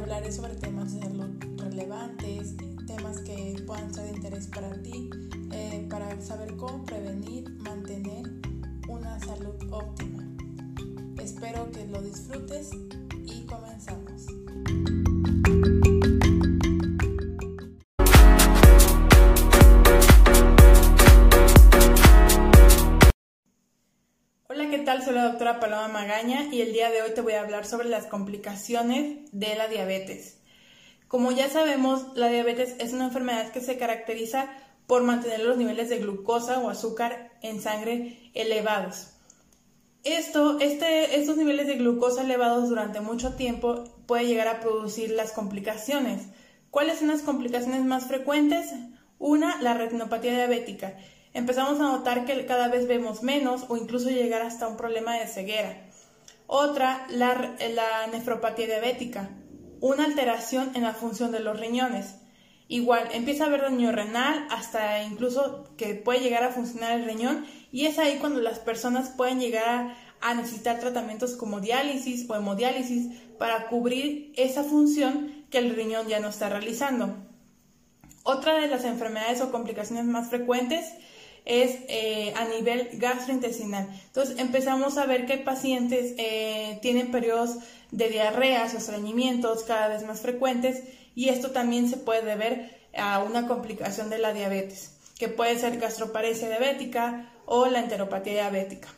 hablaré sobre temas relevantes, temas que puedan ser de interés para ti, eh, para saber cómo prevenir, mantener una salud óptima. Espero que lo disfrutes y comenzamos. Hola, ¿qué tal? Soy la doctora Paloma Magaña y el día de hoy te voy a hablar sobre las complicaciones de la diabetes. Como ya sabemos, la diabetes es una enfermedad que se caracteriza por mantener los niveles de glucosa o azúcar en sangre elevados. Esto, este, estos niveles de glucosa elevados durante mucho tiempo puede llegar a producir las complicaciones. ¿Cuáles son las complicaciones más frecuentes? Una, la retinopatía diabética empezamos a notar que cada vez vemos menos o incluso llegar hasta un problema de ceguera. Otra, la, nefropatía diabética, una alteración en la función de los riñones. Igual, empieza a haber daño renal hasta incluso que puede llegar a funcionar el riñón y es ahí cuando las personas pueden llegar a, necesitar tratamientos como diálisis o hemodiálisis para cubrir esa función que el riñón ya no está realizando. Otra de las enfermedades o complicaciones más frecuentes es eh, a nivel gastrointestinal. Entonces empezamos a ver que pacientes eh, tienen periodos de diarreas o estreñimientos cada vez más frecuentes y esto también se puede deber a una complicación de la diabetes, que puede ser gastroparesia diabética o la enteropatía diabética.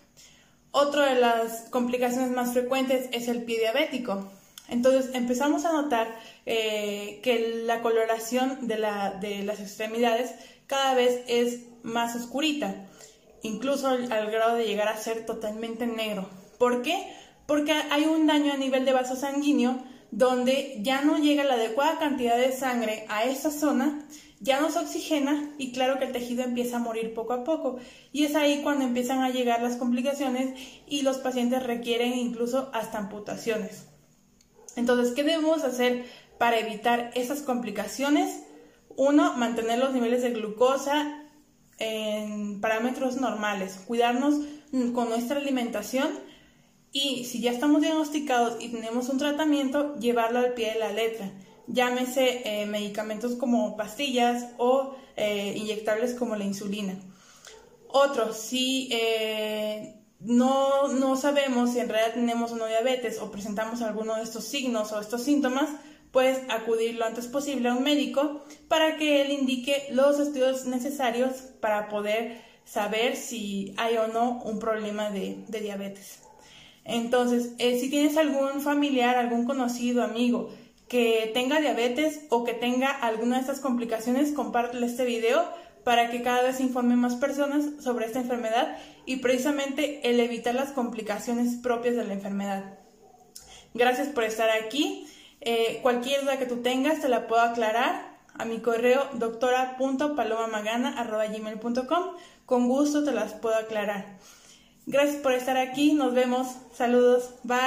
Otra de las complicaciones más frecuentes es el pie diabético. Entonces empezamos a notar eh, que la coloración de, las extremidades cada vez es más oscurita, incluso al, grado de llegar a ser totalmente negro. ¿Por qué? Porque hay un daño a nivel de vaso sanguíneo donde ya no llega la adecuada cantidad de sangre a esa zona, ya no se oxigena y claro que el tejido empieza a morir poco a poco. Y es ahí cuando empiezan a llegar las complicaciones y los pacientes requieren incluso hasta amputaciones. Entonces, ¿qué debemos hacer para evitar esas complicaciones? Uno, mantener los niveles de glucosa en parámetros normales, cuidarnos con nuestra alimentación y si ya estamos diagnosticados y tenemos un tratamiento, llevarlo al pie de la letra. Llámese eh, medicamentos como pastillas o eh, inyectables como la insulina. Otro, si eh, no, no sabemos si en realidad tenemos una diabetes o presentamos alguno de estos signos o estos síntomas, puedes acudir lo antes posible a un médico para que él indique los estudios necesarios para poder saber si hay o no un problema de, diabetes. Entonces, eh, si tienes algún familiar, algún conocido, amigo que tenga diabetes o que tenga alguna de estas complicaciones, compártele este video para que cada vez informe más personas sobre esta enfermedad y precisamente el evitar las complicaciones propias de la enfermedad. Gracias por estar aquí. Eh, cualquier duda que tú tengas te la puedo aclarar a mi correo doctora.palomamagana.gmail.com. Con gusto te las puedo aclarar. Gracias por estar aquí. Nos vemos. Saludos. Bye.